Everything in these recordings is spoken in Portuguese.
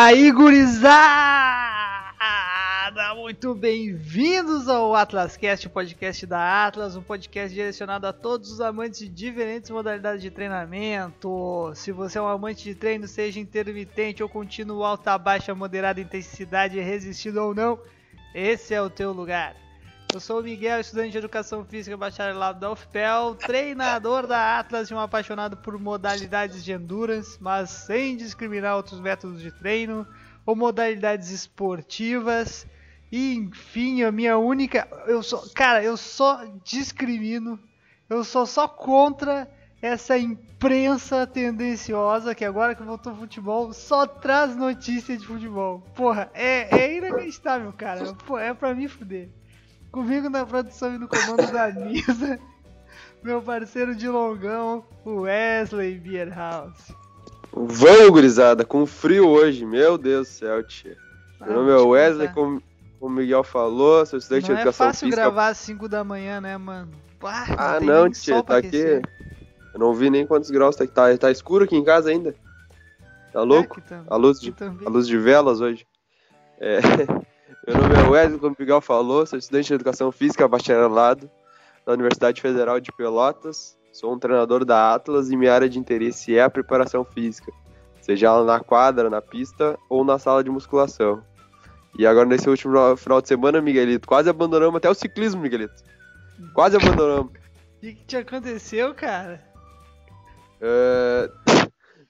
aí, gurizada! Muito bem-vindos ao AtlasCast, o podcast da Atlas, um podcast direcionado a todos os amantes de diferentes modalidades de treinamento. Se você é um amante de treino, seja intermitente ou contínuo, alta, baixa, moderada intensidade, resistido ou não, esse é o teu lugar. Eu sou o Miguel, estudante de Educação Física bacharelado da UFPEL, treinador da Atlas e um apaixonado por modalidades de endurance, mas sem discriminar outros métodos de treino ou modalidades esportivas. E enfim, a minha única, eu sou, cara, eu só discrimino, eu sou só contra essa imprensa tendenciosa que agora que voltou futebol só traz notícia de futebol. Porra, é, é inacreditável, cara. Pô, é pra me fuder. Comigo na produção e no comando da mesa, meu parceiro de longão, o Wesley Beerhouse. Vamos, gurizada, com frio hoje, meu Deus do céu, tia. Meu nome é Wesley, como, o Miguel falou, sou estudante Não de educação é fácil física. gravar às 5 da manhã, né, mano? Pá, Ah, não, tia, tá aqui. Eu não vi nem quantos graus tá, tá, tá escuro aqui em casa ainda. Tá louco? Aqui tam- A luz de, a luz de velas hoje. É, Meu nome é Wesley, como o Miguel falou, sou estudante de educação física bacharelado da Universidade Federal de Pelotas. Sou um treinador da Atlas e minha área de interesse é a preparação física, seja ela na quadra, na pista ou na sala de musculação. E agora nesse último final de semana, Miguelito, quase abandonamos até o ciclismo, Miguelito. Quase abandonamos. O que, que te aconteceu, cara? É,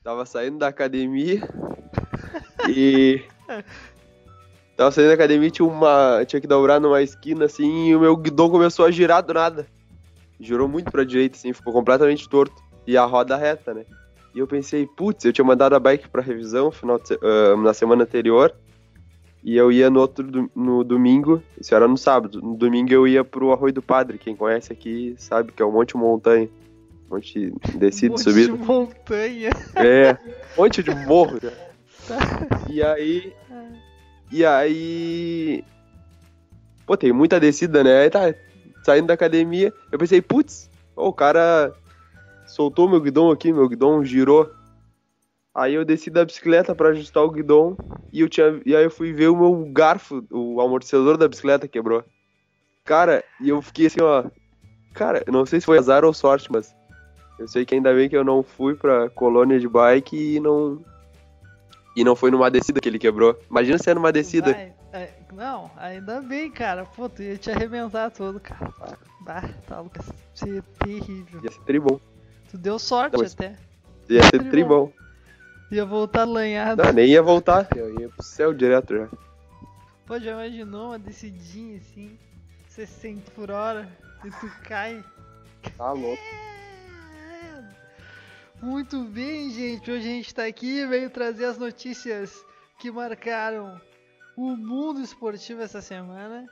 tava saindo da academia e. Tava saindo da academia e tinha, uma, tinha que dobrar numa esquina assim e o meu guidão começou a girar do nada. Girou muito pra direita, assim, ficou completamente torto. E a roda reta, né? E eu pensei, putz, eu tinha mandado a bike pra revisão final de ah, na semana anterior. E eu ia no outro do- no domingo, isso era no sábado. No domingo eu ia pro Arroio do Padre. Quem conhece aqui sabe que é um monte de montanha. Um monte de descida e Monte subida. de montanha. É, um monte de morro. né? E aí. E aí. Pô, tem muita descida, né? Aí tá, saindo da academia, eu pensei, putz, o cara soltou meu guidão aqui, meu guidão girou. Aí eu desci da bicicleta pra ajustar o guidão e eu tinha e aí eu fui ver o meu garfo, o amortecedor da bicicleta quebrou. Cara, e eu fiquei assim, ó, cara, não sei se foi azar ou sorte, mas eu sei que ainda bem que eu não fui pra colônia de bike e não e não foi numa descida que ele quebrou. Imagina se era numa descida. É, não, ainda bem, cara. Pô, tu ia te arrebentar todo, cara. Bah, tá louco. Ia ser terrível. Ia ser tribom. Tu deu sorte Não, até. Ia ser Tribom. tribom. Ia voltar lanhado. Não, nem ia voltar. Eu ia pro céu direto já. Pô, já imaginou uma descidinha assim, 60 por hora, e tu cai. Tá louco. Muito bem, gente. Hoje a gente tá aqui veio trazer as notícias que marcaram o mundo esportivo essa semana.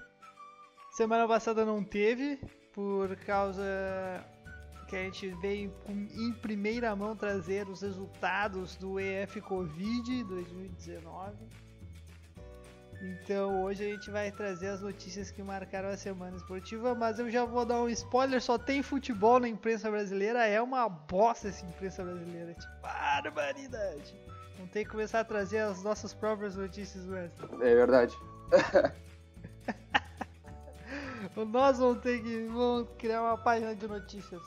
Semana passada não teve, por causa que a gente veio em primeira mão trazer os resultados do EF Covid 2019. Então hoje a gente vai trazer as notícias que marcaram a semana esportiva, mas eu já vou dar um spoiler, só tem futebol na imprensa brasileira, é uma bosta essa imprensa brasileira, tipo, barbaridade. Vamos ter que começar a trazer as nossas próprias notícias, Wesley. É verdade. Nós vamos ter que vamos criar uma página de notícias.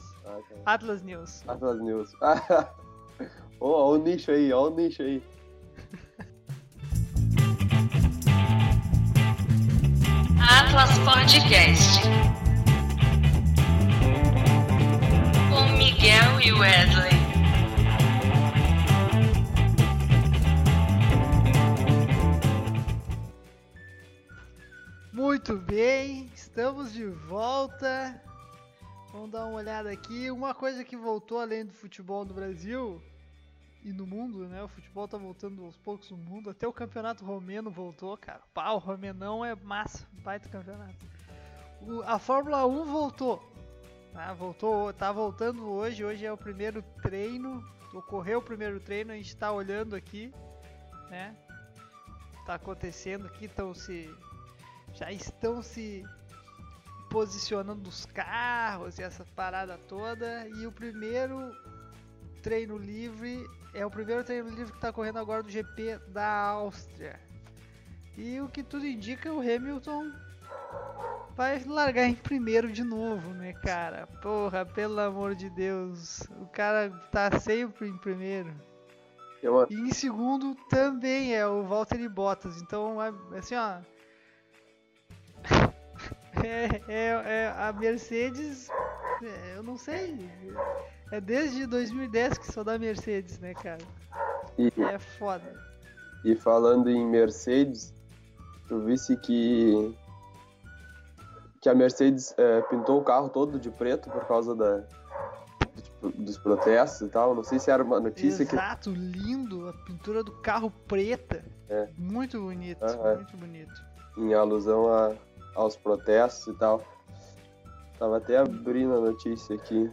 Atlas News. Atlas News. Ó, ó o nicho aí, ó o nicho aí. Atlas Podcast. Com Miguel e Wesley. Muito bem, estamos de volta. Vamos dar uma olhada aqui. Uma coisa que voltou além do futebol no Brasil e no mundo, né? O futebol tá voltando aos poucos no mundo. Até o campeonato romeno voltou, cara. O romenão é massa, baita campeonato. O- a Fórmula 1 voltou. Tá, voltou, tá voltando hoje. Hoje é o primeiro treino. Ocorreu o primeiro treino, a gente tá olhando aqui, né? Tá acontecendo aqui, estão se já estão se posicionando os carros e essa parada toda. E o primeiro treino livre é o primeiro treino livre que está correndo agora do GP da Áustria. E o que tudo indica, o Hamilton vai largar em primeiro de novo, né, cara? Porra, pelo amor de Deus. O cara tá sempre em primeiro. É uma- E em segundo também é o Valtteri Bottas. Então, é- assim, ó. É, é- é a Mercedes. é, eu não sei. É desde 2010 que só dá Mercedes, né, cara? E, É foda. e falando em Mercedes, tu visse que que a Mercedes é, pintou o carro todo de preto por causa da, tipo, dos protestos e tal. Não sei se era uma notícia que Exato, lindo. A pintura do carro preta. É. Muito bonito, muito bonito. em alusão a- aos protestos e tal. Tava até abrindo a notícia aqui.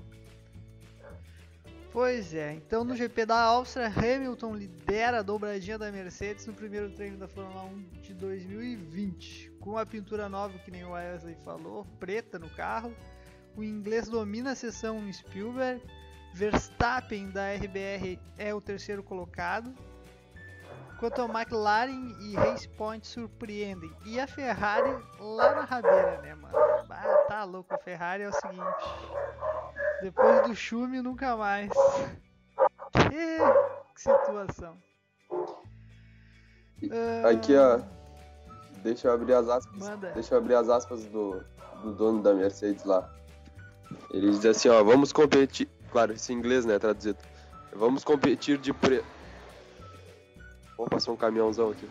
Pois é, então no GP da Áustria, Hamilton lidera a dobradinha da Mercedes no primeiro treino da Fórmula 1 de 2020. Com a pintura nova, que nem o Wesley falou, preta no carro. O inglês domina a sessão Spielberg. Verstappen da RBR é o terceiro colocado. Enquanto a McLaren e Race Point surpreendem. E a Ferrari lá na rabeira, né, mano? Ah, tá louco, a Ferrari é o seguinte. Depois do chume, nunca mais. Que situação. Ah, Aqui, ó. Deixa eu abrir as aspas. Manda. Deixa eu abrir as aspas do, do dono da Mercedes lá. Ele diz assim, ó, vamos competir. Claro, isso em inglês, né? Traduzido. Vamos competir de preto. Passar um caminhãozão aqui.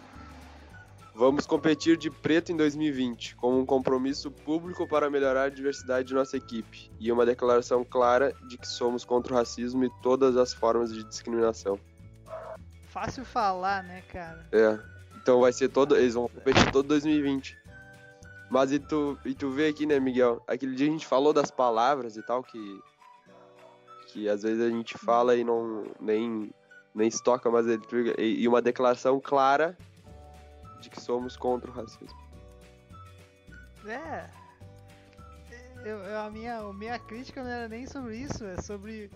Vamos competir de preto em 2020, com um compromisso público para melhorar a diversidade de nossa equipe e uma declaração clara de que somos contra o racismo e todas as formas de discriminação. Fácil falar, né, cara? É. Então vai ser todo. Eles vão competir todo 2020. Mas e tu, e tu vê aqui, né, Miguel? Aquele dia a gente falou das palavras e tal, que. Que às vezes a gente fala e não. nem. Nem se toca, mas ele, e, e uma declaração clara de que somos contra o racismo. É. Eu, eu- a, minha, a minha crítica não era nem sobre isso, é sobre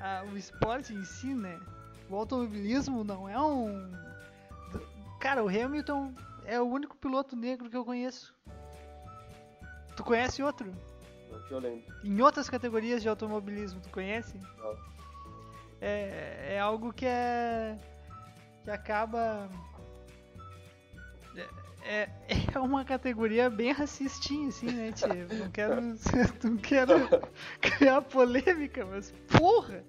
ah, o esporte em si, né? O automobilismo não é um. Cara, o Hamilton é o único piloto negro que eu conheço. Tu conhece outro? Não que eu lembro. Em outras categorias de automobilismo, tu conhece? Não. É, é algo que é. que acaba. É, é uma categoria bem racistinha, assim, né, tio? Não quero, não quero criar polêmica, mas porra!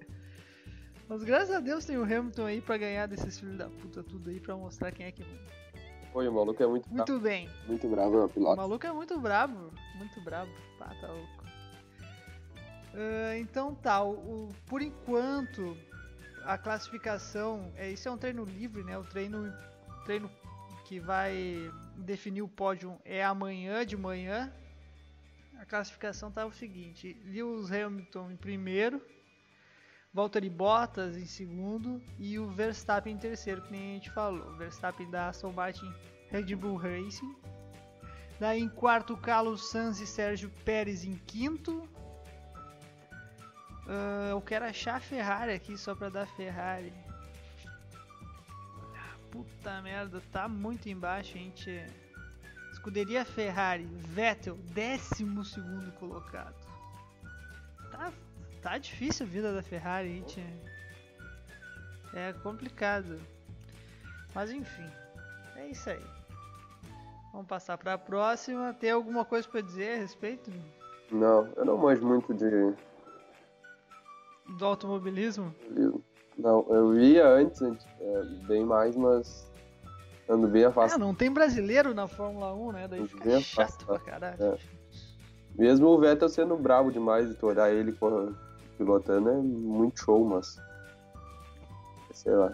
Mas graças a Deus tem o Hamilton aí pra ganhar desses filhos da puta tudo aí pra mostrar quem é que manda. Pô, e o maluco é muito, Muito bem. muito bravo, é o O piloto. maluco é muito brabo, muito brabo. Pá, tá louco. Ah, então tá, o, o- por enquanto a classificação, é, isso é um treino livre, né? O treino, treino que vai definir o pódio é amanhã de manhã. A classificação tá o seguinte: Lewis Hamilton em primeiro, Valtteri Bottas em segundo e o Verstappen em terceiro, que nem a gente falou. Verstappen da Aston Martin Red Bull Racing. Daí em quarto, Carlos Sanz e Sérgio Pérez em quinto. Ah, eu quero achar a Ferrari aqui só pra dar Ferrari. Ah, Puta merda, tá muito embaixo, gente. Escuderia Ferrari, Vettel, décimo segundo colocado. Tá, tá difícil a vida da Ferrari, gente. É complicado. Mas enfim, é isso aí. Vamos passar pra próxima. Tem alguma coisa pra dizer a respeito Não, eu não manjo muito de. Do automobilismo? Não, eu ia antes, é, bem mais, mas ando bem É, afastado. não tem brasileiro na Fórmula 1, né? Daí Não fica chato pra caralho. É. Mesmo o Vettel sendo bravo demais e tu olhar ele pilotando é muito show, mas. Sei lá.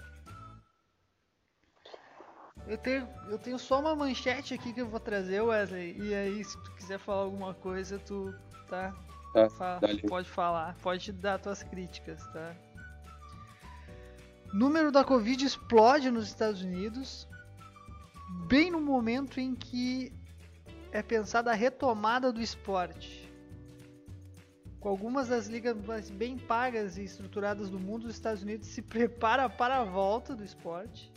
Eu tenho, eu tenho só uma manchete aqui que eu vou trazer, Wesley. E aí, se tu quiser falar alguma coisa, tu tá. Dá-lhe. pode falar, pode dar tuas críticas, tá? Número da Covid explode nos Estados Unidos, bem no momento em que é pensada a retomada do esporte. com algumas das ligas mais bem pagas e estruturadas do mundo, os Estados Unidos se prepara para a volta do esporte.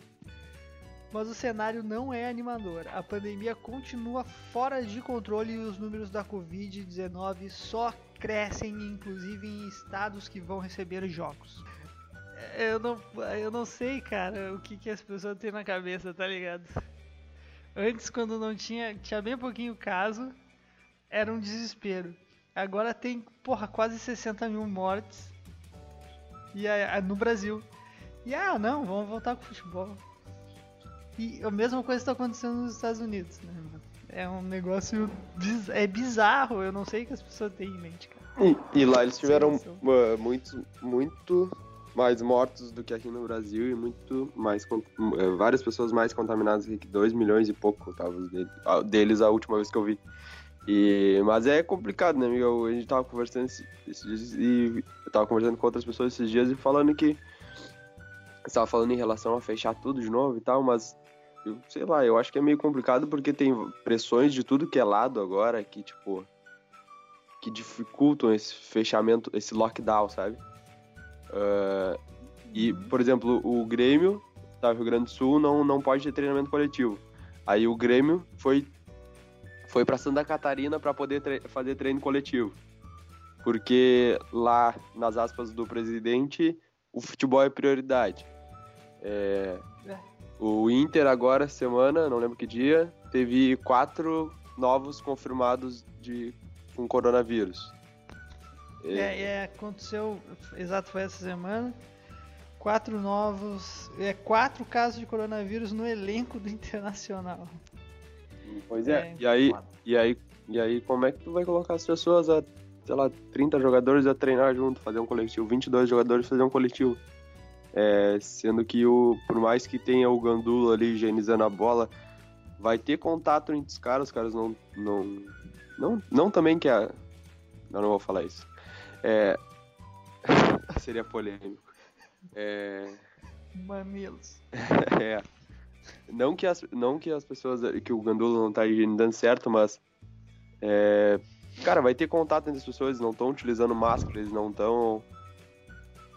Mas o cenário não é animador. A pandemia continua fora de controle e os números da Covid-19 só crescem, inclusive em estados que vão receber jogos. Eu não, eu não sei, cara, o que, que as pessoas têm na cabeça, tá ligado? Antes, quando não tinha, tinha bem pouquinho caso, era um desespero. Agora tem, porra, quase 60 mil mortes. E a, a, no Brasil. E ah, não, vamos voltar com o futebol. E a mesma coisa está acontecendo nos Estados Unidos, né? É um negócio biz é bizarro, eu não sei o que as pessoas têm em mente, cara. E, e lá eles tiveram uh, muito, muito mais mortos do que aqui no Brasil e muito mais uh, várias pessoas mais contaminadas que 2 milhões e pouco dele, uh, deles a última vez que eu vi. E, mas é complicado, né, amigo? A gente tava conversando esses dias e eu tava conversando com outras pessoas esses dias e falando que você tava falando em relação a fechar tudo de novo e tal, mas eu sei lá, eu acho que é meio complicado porque tem pressões de tudo que é lado agora que, tipo, que dificultam esse fechamento, esse lockdown, sabe? Uh, e, por exemplo, o Grêmio, tá, Rio Grande do Sul, não, não pode ter treinamento coletivo. Aí o Grêmio foi, foi para Santa Catarina para poder tre fazer treino coletivo. Porque lá, nas aspas do presidente, o futebol é prioridade. É. O Inter agora, semana, não lembro que dia, teve quatro novos confirmados de com coronavírus. É, é, aconteceu, exato, foi essa semana. Quatro novos, é, quatro casos de coronavírus no elenco do Internacional. Pois é, é e aí, e aí, e aí como é que tu vai colocar as pessoas a, sei lá, 30 jogadores a treinar junto, fazer um coletivo, 22 jogadores fazer um coletivo? É, sendo que o, por mais que tenha o Gandula ali higienizando a bola, vai ter contato entre os caras, os caras não. Não, não, não também que a. Não, não vou falar isso. É, seria polêmico. É, Mamilos. é. Não que, as, não que as pessoas. que o Gandula não tá higienizando certo, mas. É, cara, vai ter contato entre as pessoas, eles não estão utilizando máscara, eles não estão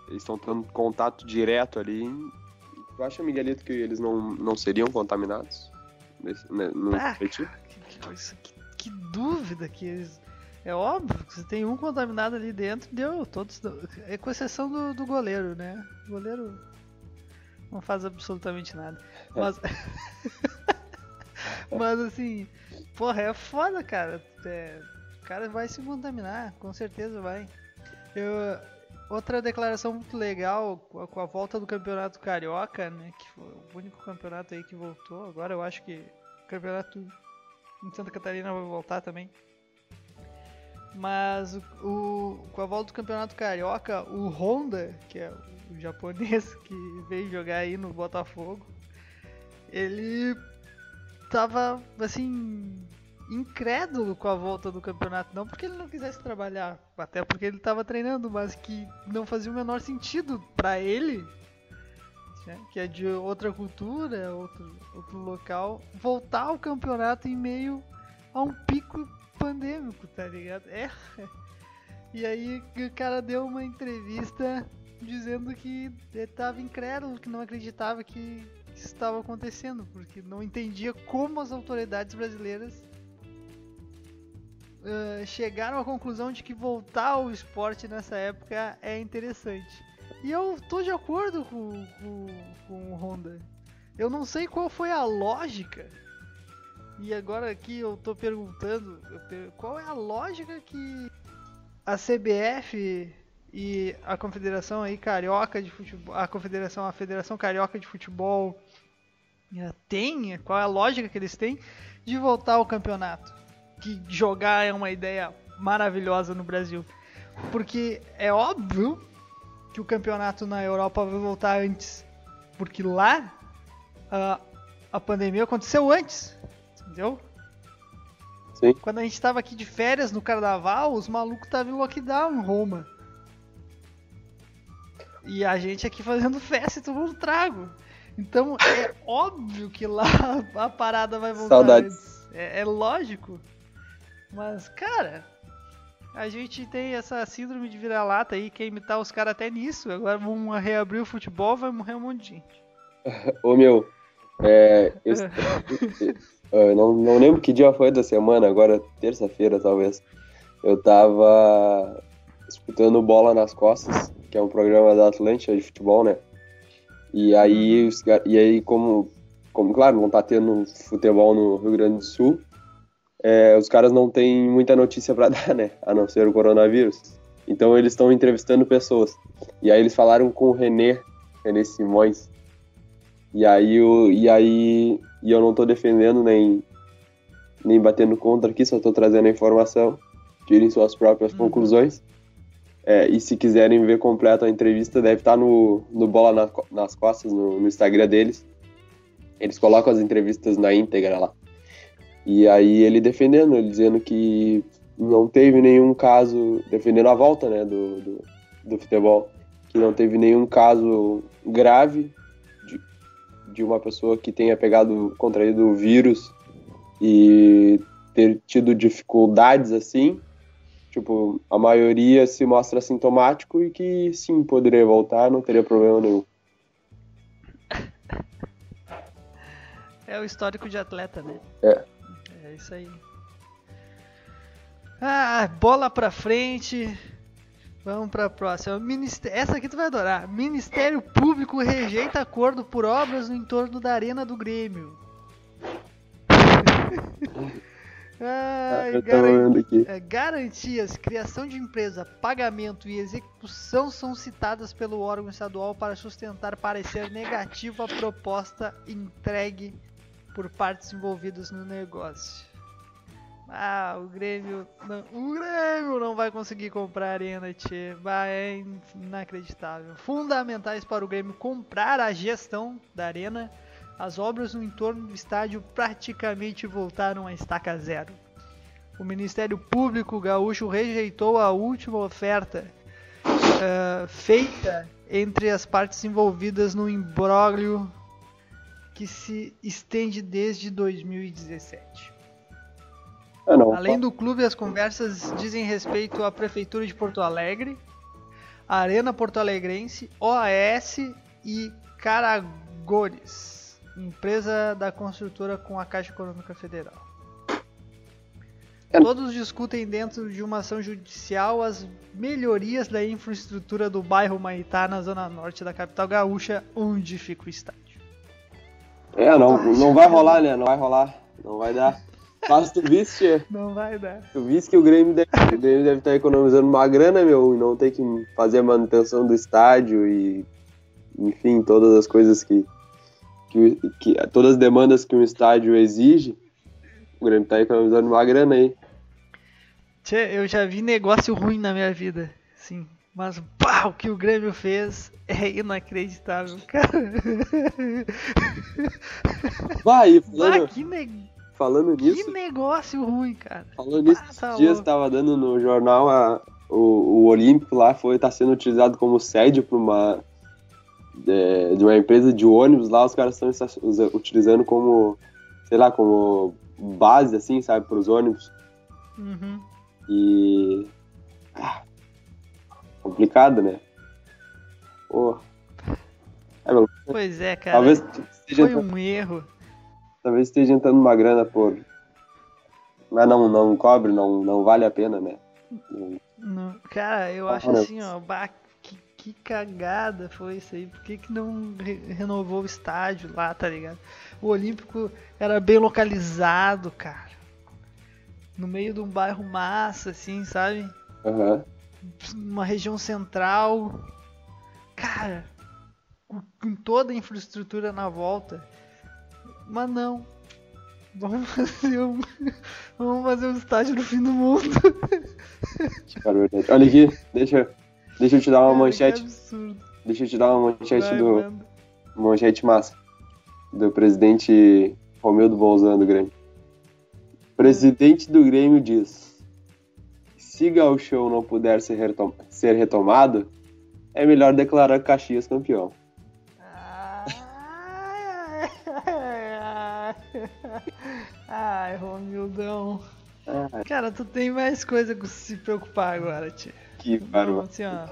eles estão tendo contato direto ali. Tu acha, Miguelito, que eles não, não seriam contaminados nesse, né, no ah, Que, que, que, dúvida que eles. É óbvio que se tem um contaminado ali dentro, deu todos. É com exceção do, do goleiro, né? O goleiro não faz absolutamente nada. É. Mas. Mas assim, porra, é foda, cara. É, o cara vai se contaminar, com certeza vai. Eu, Outra declaração muito legal com a volta do Campeonato Carioca, né? Que foi o único campeonato aí que voltou. Agora eu acho que campeonato em Santa Catarina vai voltar também. Mas o, o, com a volta do Campeonato Carioca, o Honda, que é o japonês que veio jogar aí no Botafogo, ele tava assim incrédulo com a volta do campeonato. Não porque ele não quisesse trabalhar, até porque ele estava treinando, mas que não fazia o menor sentido para ele, né, que é de outra cultura, outro, outro local, voltar ao campeonato em meio a um pico pandêmico, tá ligado? É. E aí o cara deu uma entrevista dizendo que estava incrédulo, que não acreditava que isso estava acontecendo, porque não entendia como as autoridades brasileiras uh, chegaram à conclusão de que voltar ao esporte nessa época é interessante. E eu tô de acordo com, com, com o Honda. Eu não sei qual foi a lógica. E agora aqui eu tô perguntando qual é a lógica que a CBF e a Confederação aí Carioca de Futebol, a Confederação, a Federação Carioca de Futebol tem, qual é a lógica que eles têm de voltar ao campeonato que jogar é uma ideia maravilhosa no Brasil. Porque é óbvio que o campeonato na Europa vai voltar antes. Porque lá a, a pandemia aconteceu antes. Entendeu? Sim. Quando a gente estava aqui de férias no carnaval, os malucos estavam em lockdown em Roma. E a gente aqui fazendo festa e tomando trago. Então é óbvio que lá a parada vai voltar Saudades. antes. É, é lógico. Mas, cara, A gente tem essa síndrome de vira-lata aí, quer imitar os caras até nisso. Agora vamos reabrir o futebol, vai morrer um monte de gente. Ô meu, é, eu, eu não, não lembro que dia foi da semana, agora terça-feira talvez. Eu tava escutando Bola nas Costas, que é um programa da Atlântica de futebol, né? E aí, os, ca- e aí como, como, claro, não tá tendo futebol no Rio Grande do Sul, é, os caras não têm muita notícia pra dar, né? A não ser o coronavírus. Então eles estão entrevistando pessoas. E aí eles falaram com o René, René Simões. E aí, o, e aí e eu não tô defendendo nem, nem batendo contra aqui, só tô trazendo a informação. Tirem suas próprias Uhum. conclusões. É, e se quiserem ver completo a entrevista, deve estar no, no Bola na- nas Costas, no, no Instagram deles. Eles colocam as entrevistas na íntegra lá. E aí ele defendendo, ele dizendo que não teve nenhum caso, defendendo a volta né, do, do, do futebol, que não teve nenhum caso grave de, de uma pessoa que tenha pegado, contraído o vírus e ter tido dificuldades assim. Tipo, a maioria se mostra sintomático e que sim, poderia voltar, não teria problema nenhum. É o histórico de atleta, né? É. É isso aí. Ah, bola pra frente. Vamos pra próxima. Ministério... Essa aqui tu vai adorar. Ministério Público rejeita acordo por obras no entorno da Arena do Grêmio. Ai, é, Garantias, criação de empresa, pagamento e execução são citadas pelo órgão estadual para sustentar parecer negativo à proposta entregue por partes envolvidas no negócio. Ah, o Grêmio não, o Grêmio não vai conseguir comprar a Arena, tchê. É inacreditável. Fundamentais para o Grêmio comprar a gestão da Arena, as obras no entorno do estádio praticamente voltaram a estaca zero. O Ministério Público Gaúcho rejeitou a última oferta eh, feita entre as partes envolvidas no imbróglio que se estende desde 2017. Ah, não. Além do clube, as conversas dizem respeito à Prefeitura de Porto Alegre, a Arena Porto Alegrense, OAS e Caragores, empresa da construtora com a Caixa Econômica Federal. É. Todos discutem dentro de uma ação judicial as melhorias da infraestrutura do bairro Maitá, na zona norte da capital gaúcha, onde fica o estádio. É, não, não vai rolar, né? Não vai rolar. Não vai dar. Mas tu viste, Não vai dar. tu viste que o Grêmio deve, o Grêmio deve estar economizando uma grana, meu, e não ter que fazer a manutenção do estádio e, enfim, todas as coisas que, que, que todas as demandas que um estádio exige. O Grêmio tá economizando uma grana aí. Tchê, eu já vi negócio ruim na minha vida, sim. Mas pá, o que o Grêmio fez é inacreditável, cara. Vai, Ah, falando, que, ne- falando que nisso, negócio ruim, cara. falando nisso, Ah, tá dias estava dando no jornal a, o, o Olímpico lá foi tá sendo utilizado como sede para uma é, de uma empresa de ônibus lá, os caras estão utilizando como, sei lá, como base, assim, sabe, para os ônibus. Uhum. E. ah, complicado, né? Pô. É, Pois é, cara. talvez, esteja Foi entrando, um erro. talvez esteja entrando uma grana por. Mas não, não cobre, não, não vale a pena, né? Não, cara, eu Ah, acho não. assim, ó, bah, que, que cagada foi isso aí. Por que, que não re- renovou o estádio lá, tá ligado? O Olímpico era bem localizado, cara. No meio de um bairro massa, assim, sabe? Aham. Uma região central. Cara, com, toda a infraestrutura na volta. Mas não. Vamos fazer um. Vamos fazer um estádio no fim do mundo. Olha aqui, deixa, deixa eu te dar uma Cara, manchete. Deixa eu te dar uma manchete Vai, do. manda. Manchete massa. Do presidente Romildo Bolzano do Grêmio. Presidente do Grêmio diz: se Gauchão não puder ser, retom- ser retomado, é melhor declarar Caxias campeão. Ai, Romildão. Ah, Cara, tu tem mais coisa com se preocupar agora, tia. que barulho. assim, ó.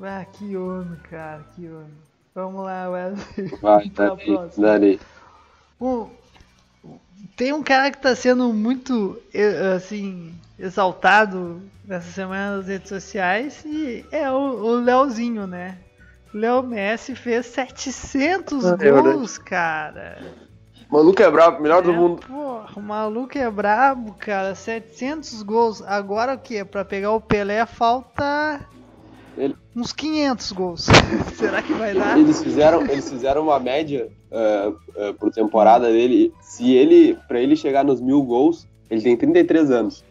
Ah, que homem, cara, que homem. Vamos lá, Wesley. Vai, dali, dali. Um- tem um cara que tá sendo muito, eh, assim, exaltado nessa semana nas redes sociais e é o, o Leozinho, né? O Léo Messi fez 700 Ah, é gols, cara. Maluco é brabo, melhor do É, mundo. Porra, o maluco é brabo, cara. 700 gols. Agora o que? Pra pegar o Pelé falta Ele- uns 500 gols. Será que vai dar? Eles fizeram, eles fizeram uma média eh, eh, por temporada dele. Se ele, pra ele chegar nos mil gols, ele tem 33 anos.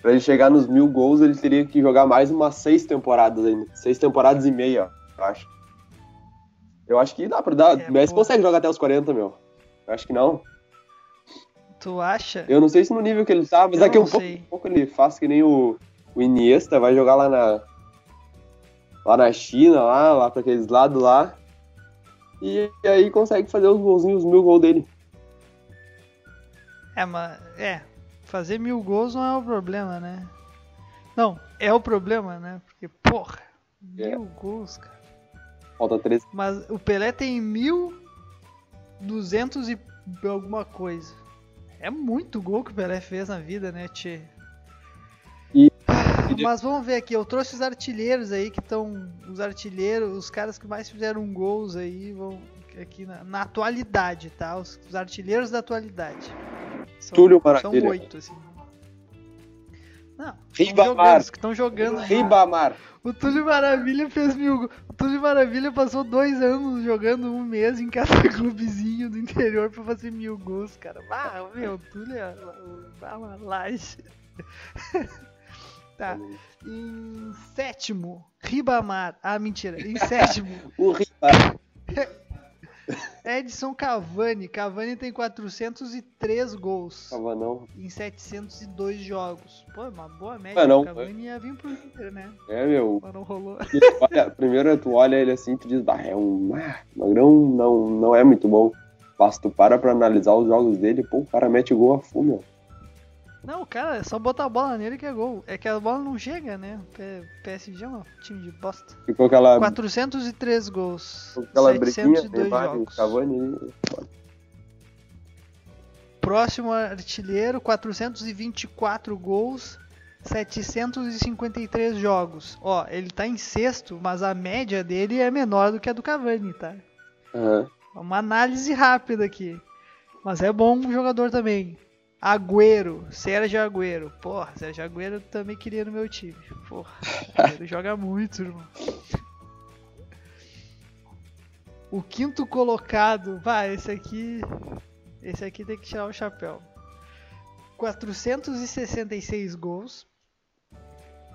Pra ele chegar nos mil gols, ele teria que jogar mais umas seis temporadas ainda. Seis temporadas e meia, eu acho. Eu acho que dá pra dar. É, o Messi pô. consegue jogar até os 40, meu. Eu acho que não. Tu acha? Eu não sei se no nível que ele tá, mas Eu daqui a um pouco, sei. pouco ele faz que nem o, o Iniesta, vai jogar lá na. Lá na China, lá, lá pra aqueles lados lá. E, aí consegue fazer os golzinhos, os mil gols dele. É, mas. É. Fazer mil gols não é o problema, né? Não, é o problema, né? Porque, porra, É. mil gols, cara. Falta 13. Mas o Pelé tem mil duzentos e alguma coisa. É muito gol que o Pelé fez na vida, né, Tchê? E- Mas vamos ver aqui, eu trouxe os artilheiros aí que estão. Os artilheiros, os caras que mais fizeram gols aí vão. Aqui na, na atualidade, tá? Os, os artilheiros da atualidade. São, Túlio são Maravilha. oito, assim. Não, Ribamar. que estão jogando. Ribamar. O Túlio Maravilha fez mil gols. O Túlio Maravilha passou dois anos jogando um mês em cada clubezinho do interior pra fazer mil gols, cara. Ah, meu, o Túlio é uma laje. tá. Em sétimo, Ribamar. Ah, mentira. Em sétimo, O Ribamar. Edson Cavani. Cavani tem 403 gols Tava não. em 702 jogos. Pô, é uma boa média. Ah, não. O Cavani ia vir pro Inter, né? É, meu. Mas não rolou. Olha, primeiro tu olha ele assim e tu diz, bah, é um. Ah, Magrão não, não é muito bom. Mas tu para pra analisar os jogos dele, pô, o cara mete gol a full, meu. Não, cara, é só botar a bola nele que é gol. É que a bola não chega, né? PSG é um time de bosta. Ficou aquela, 403 gols. ficou aquela briguinha, 702 Neymar e jogos. Cavani. Próximo artilheiro, 424 gols, 753 jogos. Ó, ele tá em sexto, mas a média dele é menor do que a do Cavani, tá? Aham. Uma análise rápida aqui. Mas é bom jogador também. Agüero, Sérgio Agüero. Porra, Sérgio Agüero também queria no meu time. Porra, ele joga muito, irmão. O quinto colocado, vai, esse aqui. Esse aqui tem que tirar o chapéu. 466 gols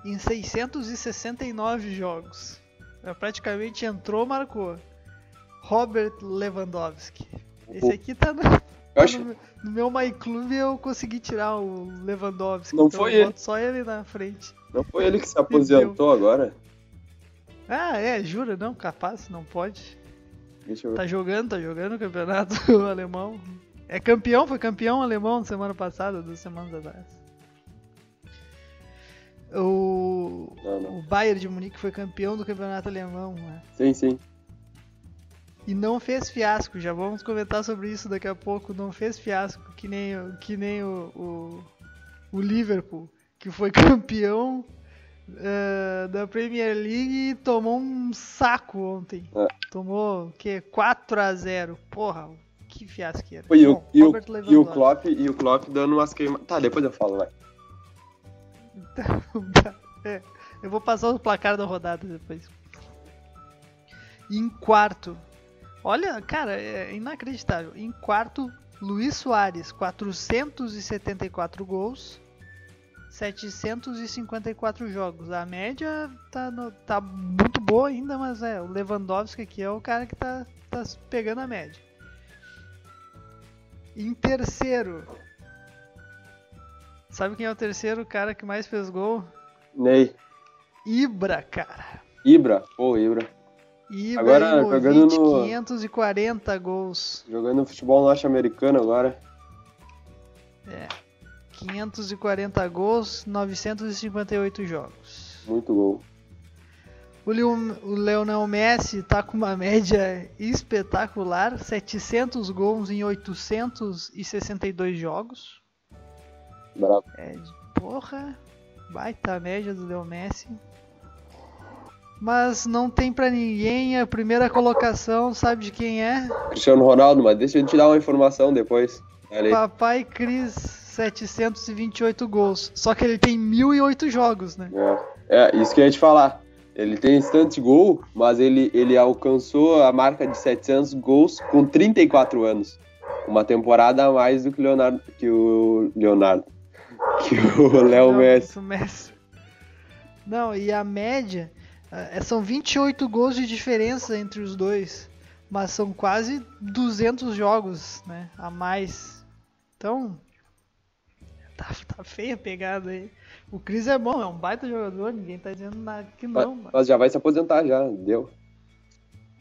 em 669 jogos. É, praticamente entrou, marcou. Robert Lewandowski. Esse aqui tá no, Eu acho, no, no meu MyClub eu consegui tirar o Lewandowski. Não então foi ele. só ele na frente. não foi ele que se aposentou agora? Ah, é, jura? Não, capaz, não pode. Tá jogando, tá jogando o campeonato alemão. É campeão, foi campeão alemão semana passada, duas semanas atrás. O, Não, não. o Bayern de Munique foi campeão do campeonato alemão, né? Sim, sim. E não fez fiasco, já vamos comentar sobre isso daqui a pouco. Não fez fiasco, que nem, o- que nem o, o, o Liverpool, que foi campeão eh, da Premier League e tomou um saco ontem. É. Tomou o quê? 4 a 0 Porra, que fiasqueira. E o, Bom, e, o, e o. Klopp, e o Klopp dando umas queimadas. Tá, depois eu falo, vai. É, eu vou passar o placar da rodada depois. Em quarto, olha, cara, é inacreditável. Em quarto, Luiz Soares, 474 gols, 754 jogos. A média tá, no- tá muito boa ainda, mas é, o Lewandowski aqui é o cara que tá, tá pegando a média. Em terceiro, sabe quem é o terceiro cara que mais fez gol? Ney. Ibra, cara. Ibra. Pô, Ibra. Agora, jogando no- 540 gols. Jogando futebol norte-americano agora. É. 540 gols, 958 jogos. Muito gol. O, Leo- o Leonel Messi tá com uma média espetacular, 700 gols em 862 jogos. Bravo. É, porra, baita média do Leo Messi. Mas não tem pra ninguém a primeira colocação, sabe de quem é? Cristiano Ronaldo, mas deixa eu te dar uma informação depois. Olha aí. Papai Cris, 728 gols. Só que ele tem 1008 jogos, né? É, é, isso que eu ia te falar. Ele tem de gol, mas ele, ele alcançou a marca de 700 gols com 34 anos. Uma temporada a mais do que o Leonardo. Que o Leonardo. Que o Léo Messi. Messi. Não, e a média são 28 gols de diferença entre os dois, mas são quase 200 jogos, né, a mais. Então, tá, tá feia a pegada aí. O Cris é bom, é um baita jogador, ninguém tá dizendo nada que não, Mas, mas, já vai se aposentar já, deu.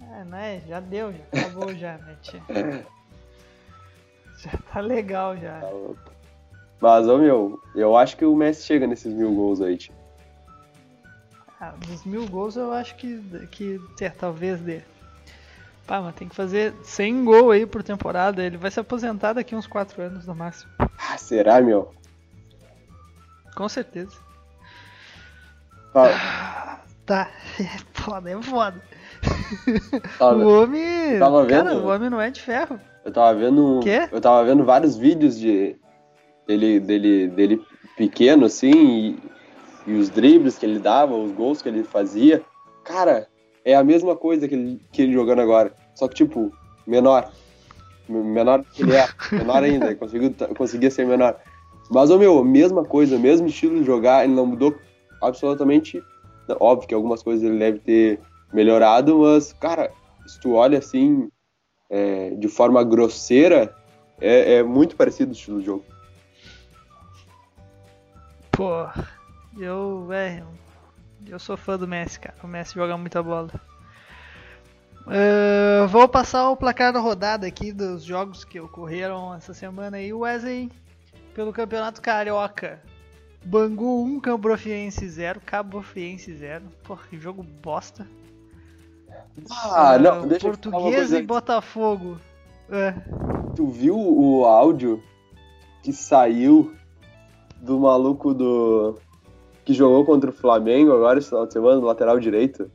é, né, já deu, já acabou já, né, tia? Já tá legal já. Mas, ô meu, eu acho que o Messi chega nesses mil gols aí, tio. Ah, dos mil gols eu acho que, que é, talvez dê. Pá, mas tem que fazer 100 gols aí por temporada. Ele vai se aposentar daqui uns 4 anos no máximo. Ah, será, meu? Com certeza. Tá, Tá, é foda, é foda. tá, o homem. tava Cara, vendo? o homem não é de ferro. Eu tava vendo. Quê? Eu tava vendo vários vídeos de dele, dele, dele pequeno, assim, e, e os dribles que ele dava, os gols que ele fazia. Cara, é a mesma coisa que ele, que ele jogando agora. Só que, tipo, menor. Menor que ele é. Menor ainda. Conseguiu, conseguia ser menor. Mas, ô meu, mesma coisa, mesmo estilo de jogar, ele não mudou absolutamente. Óbvio que algumas coisas ele deve ter melhorado, mas, cara, se tu olha assim, é, de forma grosseira, é, é muito parecido o estilo de jogo. Pô, eu, é, eu sou fã do Messi, cara. O Messi joga muita bola. Ah, vou passar o placar da rodada aqui dos jogos que ocorreram essa semana aí. O Wesley, pelo Campeonato Carioca. Bangu 1, Cambrofiense 0, Cabo Friense 0. Porra, que jogo bosta. Ah, não, deixa uma Portuguesa e Botafogo. É. Tu viu o áudio que saiu do maluco do. Que jogou contra o Flamengo agora esse final de semana, no lateral direito?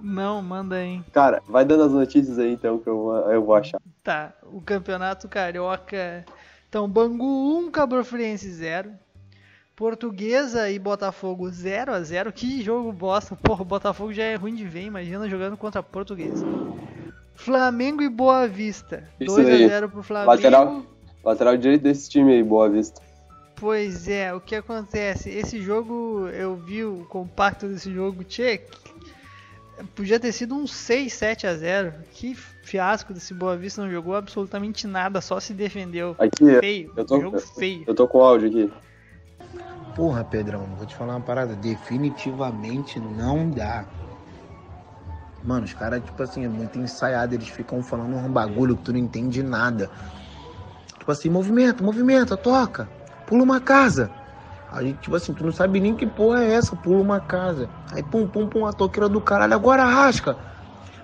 Não, manda aí. Cara, vai dando as notícias aí então que eu, vou- eu vou achar. Tá, o Campeonato Carioca. Então, Bangu 1, Cabo Friense 0. Portuguesa e Botafogo 0 a 0 Que jogo bosta. Porra, o Botafogo já é ruim de ver, imagina jogando contra a Portuguesa. Flamengo e Boa Vista. Isso 2 a aí. 0 pro Flamengo. Lateral. Lateral direito desse time aí, Boa Vista. Pois é, o que acontece? Esse jogo, eu vi o compacto desse jogo, tchê, podia ter sido um 6, 7 a 0 Que fiasco desse Boa Vista, não jogou absolutamente nada, só se defendeu. Aqui, Feio, eu tô- jogo feio. eu tô com o áudio aqui. Porra, Pedrão, vou te falar uma parada. Definitivamente não dá. Mano, os caras, tipo assim, é muito ensaiado. Eles ficam falando um bagulho que tu não entende nada. Tipo assim, movimenta, movimenta, toca. Pula uma casa. Aí, tipo assim, tu não sabe nem que porra é essa, pula uma casa. Aí, pum, pum, pum, a toqueira do caralho. Agora rasca.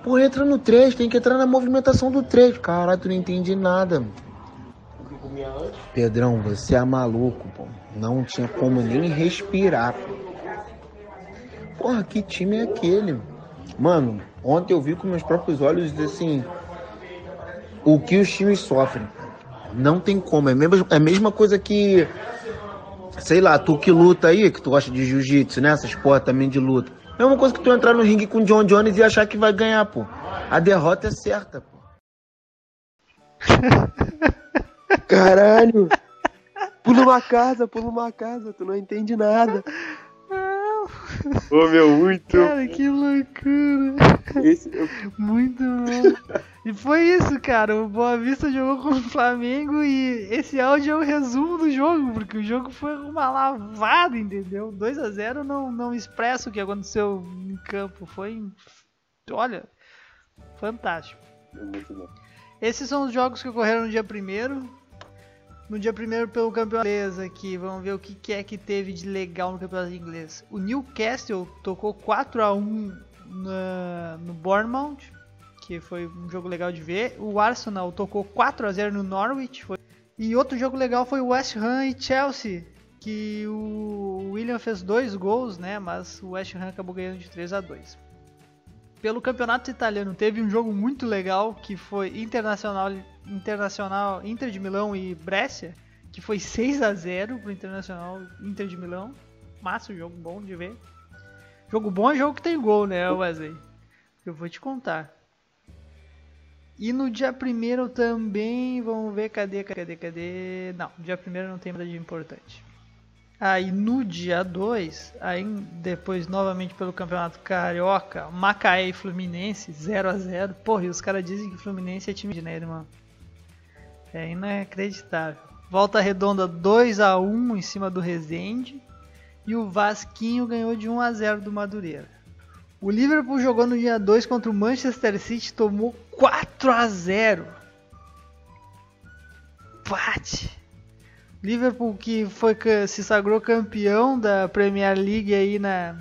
Pô, entra no 3, tem que entrar na movimentação do 3. Caralho, tu não entende nada. Pedrão, você é maluco, pô. Não tinha como nem respirar. Porra, que time é aquele? Mano, ontem eu vi com meus próprios olhos, assim, o que os times sofrem. Não tem como. É a mesma, é a mesma coisa que, sei lá, tu que luta aí, que tu gosta de jiu-jitsu, né? Essas porra também de luta. Mesma coisa que tu entrar no ringue com o John Jones e achar que vai ganhar, pô. A derrota é certa, pô. Caralho! Pula uma casa, pula uma casa, tu não entende nada. Ô meu, muito. Cara, que loucura. Esse, Muito bom. E foi isso, cara. O Boa Vista jogou com o Flamengo e esse áudio é o resumo do jogo, porque o jogo foi uma lavada, entendeu? 2 a 0 não, não expressa o que aconteceu em campo. Foi, olha, fantástico. bom. Esses são os jogos que ocorreram no dia 1 no dia primeiro pelo campeonato inglês aqui. Vamos ver o que, que é que teve de legal no campeonato inglês. O Newcastle tocou 4 a 1 na, no Bournemouth, que foi um jogo legal de ver. O Arsenal tocou 4 a 0 no Norwich. Foi... E outro jogo legal foi o West Ham e Chelsea, que o William fez dois gols, né? Mas o West Ham acabou ganhando de 3 a 2. Pelo campeonato italiano teve um jogo muito legal que foi Internacional, Internacional Inter de Milão e Brescia, que foi 6 a 0 pro Internacional Inter de Milão. Massa, jogo bom de ver. Jogo bom é jogo que tem gol, né, Wesley? Eu vou te contar. E no dia primeiro também, vamos ver, cadê, cadê, cadê? Não, dia primeiro não tem nada de importante. Aí no dia 2, aí depois novamente pelo Campeonato Carioca, Macaé e Fluminense 0 a 0 Porra, e os caras dizem que Fluminense é time de irmão? É inacreditável. Volta Redonda 2 a 1 em cima do Resende. E o Vasquinho ganhou de 1 a 0 do Madureira. O Liverpool jogou no dia 2 contra o Manchester City, tomou 4 a 0. Pate. Liverpool que foi se sagrou campeão da Premier League aí na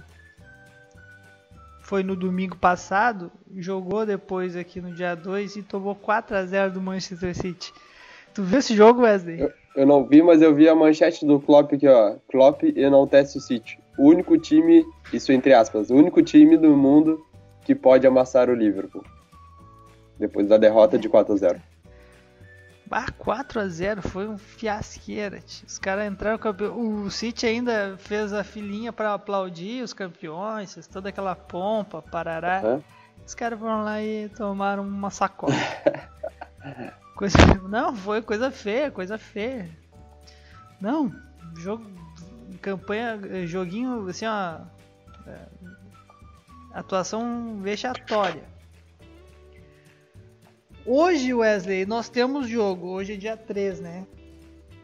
foi no domingo passado, jogou depois aqui no dia 2 e tomou 4 a 0 do Manchester City. Tu viu esse jogo, Wesley? Eu, eu não vi, mas eu vi a manchete do Klopp aqui, ó. Klopp enaltece o City. O único time, isso entre aspas, o único time do mundo que pode amassar o Liverpool. Depois da derrota de 4 a 0. Ah, 4 a 0 foi um fiasqueira. Tio. Os caras entraram campeão. O City ainda fez a filinha para aplaudir os campeões, fez toda aquela pompa, parará. Uhum. Os caras foram lá e tomaram uma sacola. coisa... Não, foi coisa feia, coisa feia. Não, jogo, campanha, joguinho, assim, ó. É, atuação vexatória. Hoje, Wesley, nós temos jogo. Hoje é dia 3, né?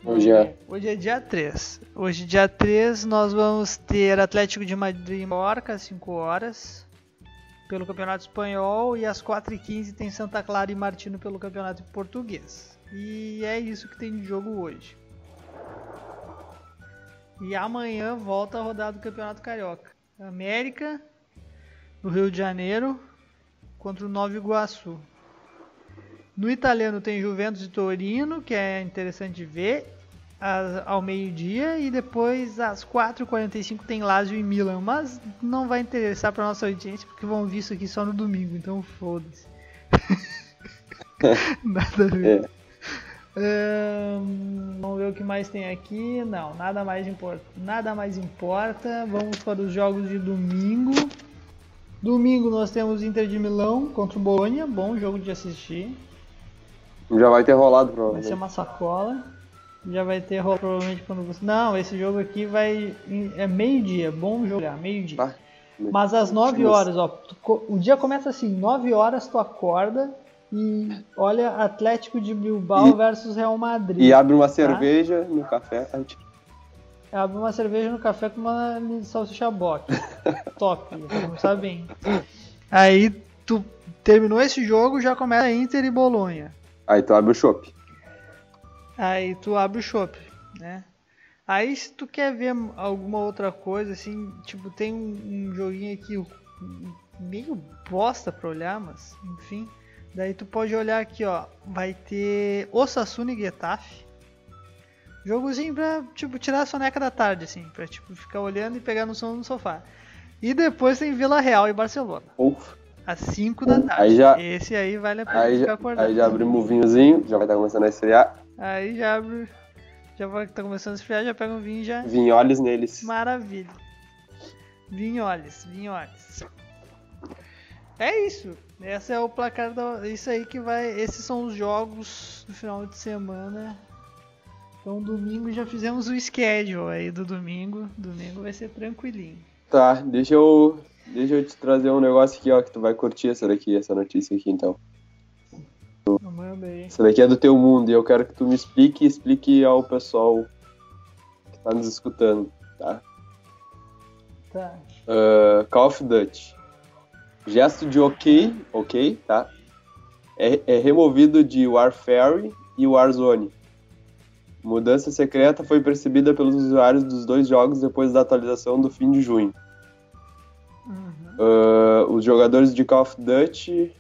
Hoje é. Hoje é dia 3. Hoje, dia 3, nós vamos ter Atlético de Madrid e Mallorca às 5 horas pelo Campeonato Espanhol e às 4h15 tem Santa Clara e Martino pelo Campeonato Português. E é isso que tem de jogo hoje. E amanhã volta a rodada do Campeonato Carioca. América, no Rio de Janeiro, contra o Nova Iguaçu. No italiano tem Juventus e Torino, que é interessante de ver, ao meio-dia, e depois às 4h45 tem Lazio e Milan, mas não vai interessar para nossa audiência porque vão ver isso aqui só no domingo, então foda-se. nada a ver. É. Um, vamos ver o que mais tem aqui. Não, nada mais importa. Nada mais importa. Vamos para os jogos de domingo. Domingo nós temos Inter de Milão contra o Bolonha, bom jogo de assistir. Já vai ter rolado, Vai provavelmente. ser uma sacola. Já vai ter rolado provavelmente quando você. Não, esse jogo aqui vai. É meio-dia. Bom jogar, meio-dia. Tá. Mas às 9 horas, ó. tu O dia começa assim, 9 horas tu acorda e olha Atlético de Bilbao E- versus Real Madrid. E abre uma cerveja no café. Abre uma cerveja no café com uma salsicha bote. Top, não sabe bem. Aí tu terminou esse jogo, já começa Inter e Bolonha. Aí tu abre o chopp. Aí tu abre o shop, né? Aí se tu quer ver alguma outra coisa, assim, tipo, tem um, um joguinho aqui meio bosta pra olhar, mas enfim. Daí tu pode olhar aqui, ó. Vai ter Osasuna e Getafe. Jogozinho pra, tipo, tirar a soneca da tarde, assim. Pra, tipo, ficar olhando e pegar no som no sofá. E depois tem Vila Real e Barcelona. Ufa. Às 5 da tarde. Aí já- Esse aí vale a pena Aí ficar já, acordado. aí já abrimos o vinhozinho, já vai estar começando a esfriar. Aí já abre. Já vai tá começando a esfriar, já pega um vinho e já. Vinholes neles. Maravilha. Vinholes, vinholes. É isso. Esse é o placar da. Isso aí que vai. Esses são os jogos do final de semana. Então domingo já fizemos o schedule aí do domingo. Domingo vai ser tranquilinho. Tá, deixa eu. Deixa eu te trazer um negócio aqui, ó, que tu vai curtir essa daqui, essa notícia aqui então. Essa daqui é do teu mundo e eu quero que tu me explique e explique ao pessoal que tá nos escutando, tá? Tá. Uh, Call of Duty. Gesto de ok, ok, tá? É, é removido de Warfare e Warzone. Mudança secreta foi percebida pelos usuários dos dois jogos depois da atualização do fim de junho. Uhum. Ah, os jogadores de Call of Duty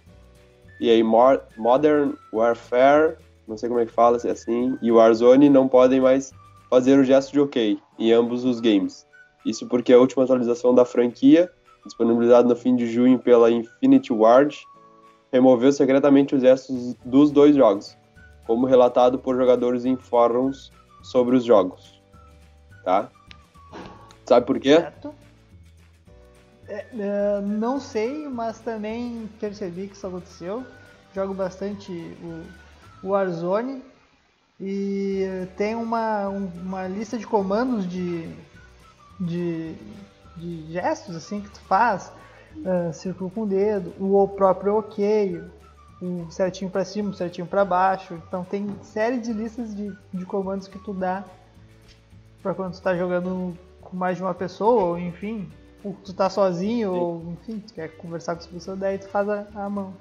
e aí Mo- Modern Warfare, não sei como é que fala, se é assim, e Warzone não podem mais fazer o gesto de OK em ambos os games. Isso porque a última atualização da franquia, disponibilizada no fim de junho pela Infinity Ward, removeu secretamente os gestos dos dois jogos, como relatado por jogadores em fóruns sobre os jogos. Tá? Sabe por quê? Certo. É, é, não sei, mas também percebi que isso aconteceu. Jogo bastante o, o Warzone e tem uma, um- uma lista de comandos de, de, de gestos assim que tu faz. ah, círculo com o dedo, o próprio ok, o certinho pra cima, o certinho pra baixo. Então tem série de listas de, de comandos que tu dá pra quando tu tá jogando com mais de uma pessoa, ou enfim, tu tá sozinho, ou enfim, tu quer conversar com essa pessoa, daí tu faz a, a mão.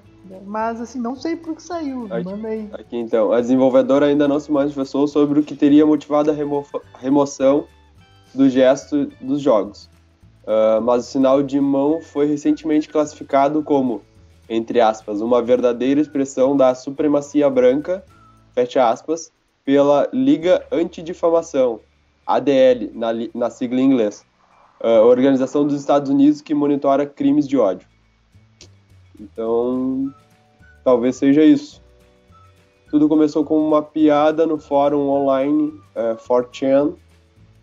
Mas assim, não sei por que saiu, Ai, manda aí. Aqui então, a desenvolvedora ainda não se manifestou sobre o que teria motivado a remo- remoção do gesto dos jogos. Ah, mas o sinal de mão foi recentemente classificado como, entre aspas, uma verdadeira expressão da supremacia branca, fecha aspas, pela Liga Antidifamação, ADL, na, na sigla em inglês, ah, organização dos Estados Unidos que monitora crimes de ódio. Então, talvez seja isso. Tudo começou com uma piada no fórum online eh, 4chan,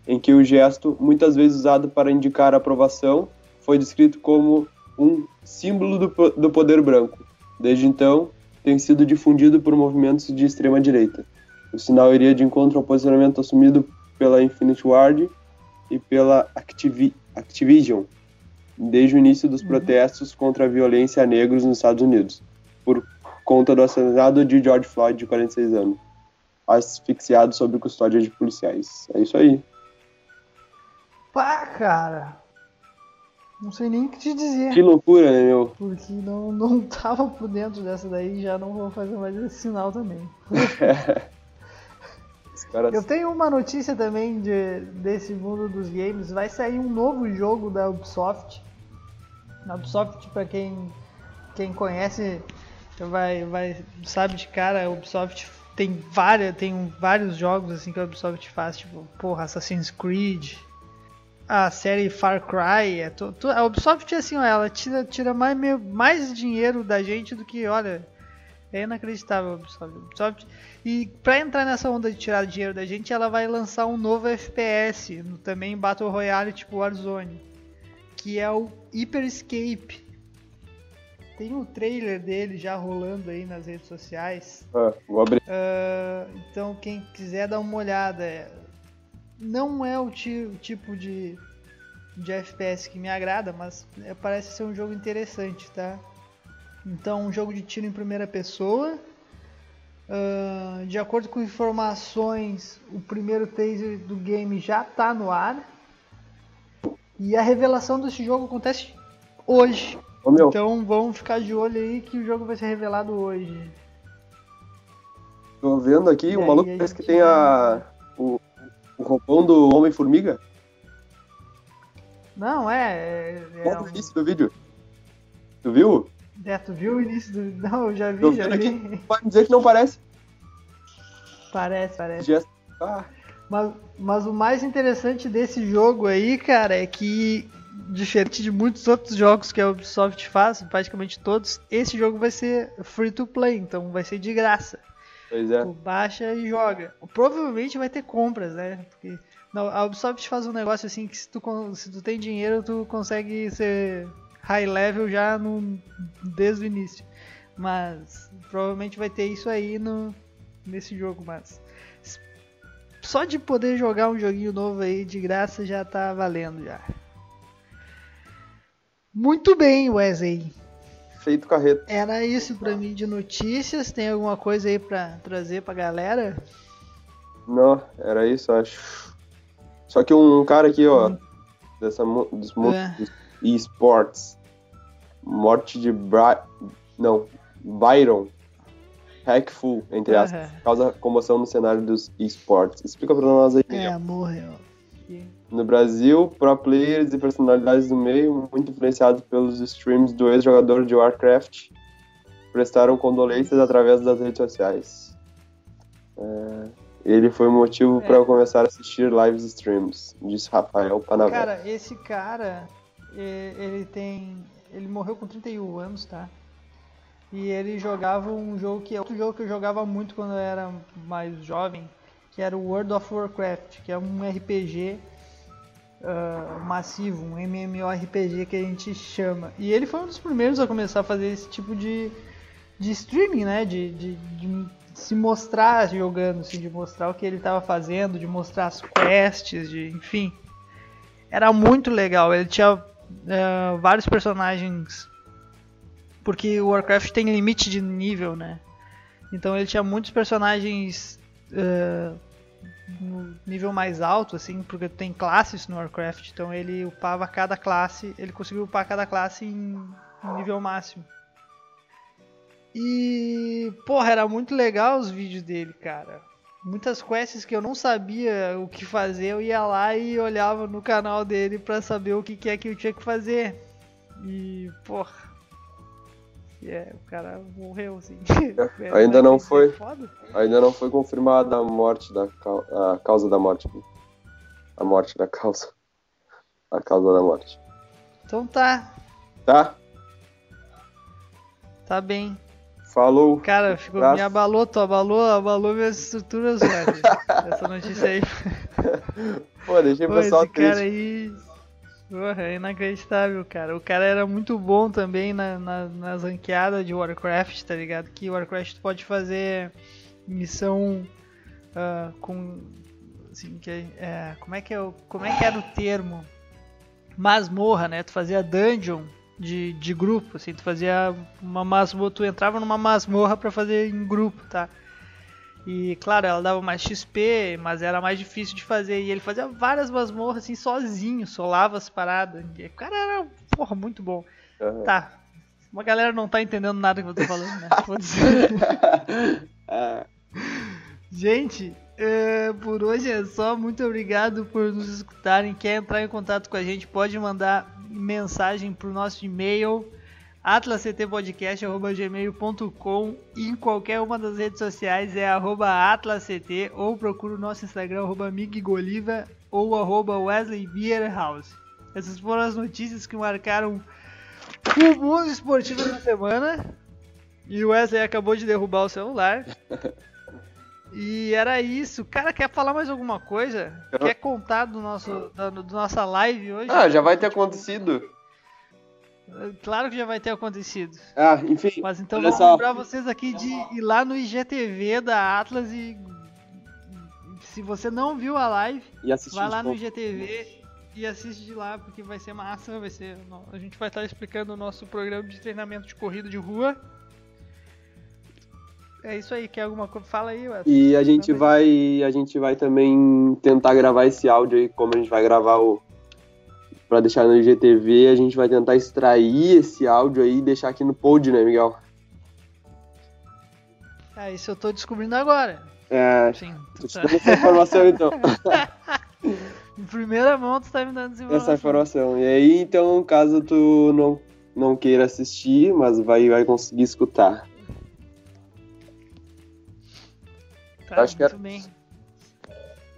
em que o gesto, muitas vezes usado para indicar aprovação, foi descrito como um símbolo do, do poder branco. Desde então, tem sido difundido por movimentos de extrema direita. O sinal iria de encontro ao posicionamento assumido pela Infinity Ward e pela Activi- Activision desde o início dos protestos contra a violência a negros nos Estados Unidos, por conta do assassinato de George Floyd, de 46 anos, asfixiado sob custódia de policiais. É isso aí. Pá, cara. Não sei nem o que te dizer. Que loucura, né, meu? Porque não, não tava por dentro dessa daí, já não vou fazer mais esse sinal também. Caras... Eu tenho uma notícia também de, desse mundo dos games. Vai sair um novo jogo da Ubisoft. A Ubisoft, pra quem, quem conhece, vai, vai, sabe de cara, a Ubisoft tem, várias, tem vários jogos assim que a Ubisoft faz, tipo, porra, Assassin's Creed, a série Far Cry. É to- to- a Ubisoft assim, ela tira, tira mais, mais dinheiro da gente do que, olha, é inacreditável a Ubisoft. Ubisoft e pra entrar nessa onda de tirar dinheiro da gente, ela vai lançar um novo FPS, no- também Battle Royale tipo Warzone, que é o Hyper Escape. Tem o trailer dele já rolando aí nas redes sociais. Ah, vou abrir. Ah, então quem quiser dar uma olhada, é- não é o, o tipo de, de FPS que me agrada, mas é, parece ser um jogo interessante, tá? Então um jogo de tiro em primeira pessoa. Ah, de acordo com informações, o primeiro taser do game já está no ar. E a revelação desse jogo acontece hoje. Ô, Então vamos ficar de olho aí que o jogo vai ser revelado hoje. tô vendo aqui, o aí, maluco parece que gente- tem a... O, o roupão do Homem-Formiga. Não, é. é, é Qual um- do vídeo? Tu viu? É, tu viu o início do. Não, eu já vi, já vi. Pode dizer que não parece. Parece, parece. Gesto. Ah, Mas, mas o mais interessante desse jogo aí, cara, é que, diferente de muitos outros jogos que a Ubisoft faz, praticamente todos, esse jogo vai ser free to play, então vai ser de graça. pois é. Tu baixa e joga. Provavelmente vai ter compras, né? Porque não, a Ubisoft faz um negócio assim que se tu, se tu tem dinheiro, tu consegue ser high level já no, desde o início. Mas provavelmente vai ter isso aí no, nesse jogo, mas só de poder jogar um joguinho novo aí de graça já tá valendo já. Muito bem, Wesley. Feito carreto. Era isso pra mim de notícias. Tem alguma coisa aí pra trazer pra galera? Não, era isso, acho. Só que um cara aqui, ó, dessa, mo- dos É. dos esports, morte de Bra... Não, Byron hackful, entre aspas, Aham. causa comoção no cenário dos esportes. Explica pra nós aí, Miguel. É, morreu. No Brasil, pro players e personalidades do meio, muito influenciados pelos streams do ex-jogador de Warcraft, prestaram condolências através das redes sociais. É, ele foi o motivo É. para eu começar a assistir live streams, disse Rafael Panavel. Cara, esse cara, ele tem. Ele morreu com 31 anos, tá? E ele jogava um jogo que é outro jogo que eu jogava muito quando eu era mais jovem, que era o World of Warcraft, que é um RPG ah, massivo, um MMORPG que a gente chama. E ele foi um dos primeiros a começar a fazer esse tipo de, de streaming, né? De, de, de se mostrar jogando, assim, de mostrar o que ele estava fazendo, de mostrar as quests, de, enfim. Era muito legal. Ele tinha eh, vários personagens. Porque o Warcraft tem limite de nível, né? Então ele tinha muitos personagens eh, no nível mais alto, assim, porque tem classes no Warcraft. Então ele upava cada classe, ele conseguiu upar cada classe em, em nível máximo. E, porra, era muito legal os vídeos dele, cara. Muitas quests que eu não sabia o que fazer, eu ia lá e olhava no canal dele pra saber o que, que é que eu tinha que fazer. E, porra. É, o cara morreu, assim. Ainda não foi. Foda. Ainda não foi confirmada a morte da a causa da morte. A morte da causa. A causa da morte. Então tá, Tá? tá bem. Falou. Cara, ficou, me abalou, tu abalou, abalou minhas estruturas, velho. Essa notícia aí. Pô, deixei o pessoal esse cara triste. aí. Porra, é inacreditável, cara. O cara era muito bom também na, na, nas ranqueadas de Warcraft, tá ligado? Que Warcraft pode fazer missão ah, com. Assim, que, é, como, é que é, como é que era o termo? Masmorra, né? Tu fazia dungeon de, de grupo, assim, tu fazia uma masmorra, tu entrava numa masmorra pra fazer em grupo, tá? E claro, ela dava mais XP, mas era mais difícil de fazer. E ele fazia várias masmorras assim sozinho, solava as paradas. E o cara era, porra, muito bom. Aham. Tá. Uma galera não tá entendendo nada que eu tô falando, né? Gente, é, por hoje é só. Muito obrigado por nos escutarem. Quer entrar em contato com a gente, pode mandar mensagem pro nosso e-mail atlasctpodcast.gmail.com e em qualquer uma das redes sociais é arroba atlasct ou procura o nosso Instagram arroba migoliva ou arroba Wesley Beerhouse. Essas foram as notícias que marcaram o mundo esportivo da semana. E o Wesley acabou de derrubar o celular. E era isso. Cara, quer falar mais alguma coisa? Eu- Quer contar do nosso, da do nossa live hoje? Ah, já vai ter acontecido. Claro que já vai ter acontecido. Ah, enfim. Mas então vou só. lembrar vocês aqui de ir lá no IGTV da Atlas e. Se você não viu a live, vai lá no. IGTV e assiste de lá, porque vai ser massa, vai ser. A gente vai estar explicando o nosso programa de treinamento de corrida de rua. É isso aí, quer alguma coisa? Fala aí, Wesley. E a gente vai, a gente vai também tentar gravar esse áudio aí, como a gente vai gravar o Pra deixar no IGTV, a gente vai tentar extrair esse áudio aí e deixar aqui no pod, né, Miguel? Ah, isso eu tô descobrindo agora. É, Sim. tô te dando essa informação então. Em primeira mão tu tá me dando essa informação. essa informação. E aí, então, caso tu não, não queira assistir, mas vai, vai conseguir escutar. Tá, Acho que muito é- bem.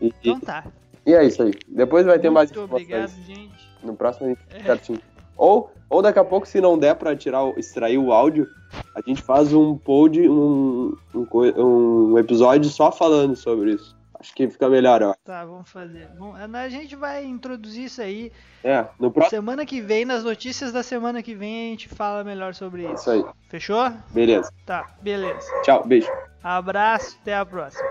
E, Então tá. e é isso aí. Depois vai ter mais Muito informações. obrigado, gente. No próximo a gente É. certinho. Ou, ou daqui a pouco, se não der pra tirar, o- extrair o áudio, a gente faz um pod, um, um, um episódio só falando sobre isso. Acho que fica melhor, ó. Tá, vamos fazer. Bom, a gente vai introduzir isso aí. É, no próximo. Semana que vem, nas notícias da semana que vem, a gente fala melhor sobre isso. Isso aí. Fechou? Beleza. Tá, beleza. Tchau, beijo. Abraço, até a próxima.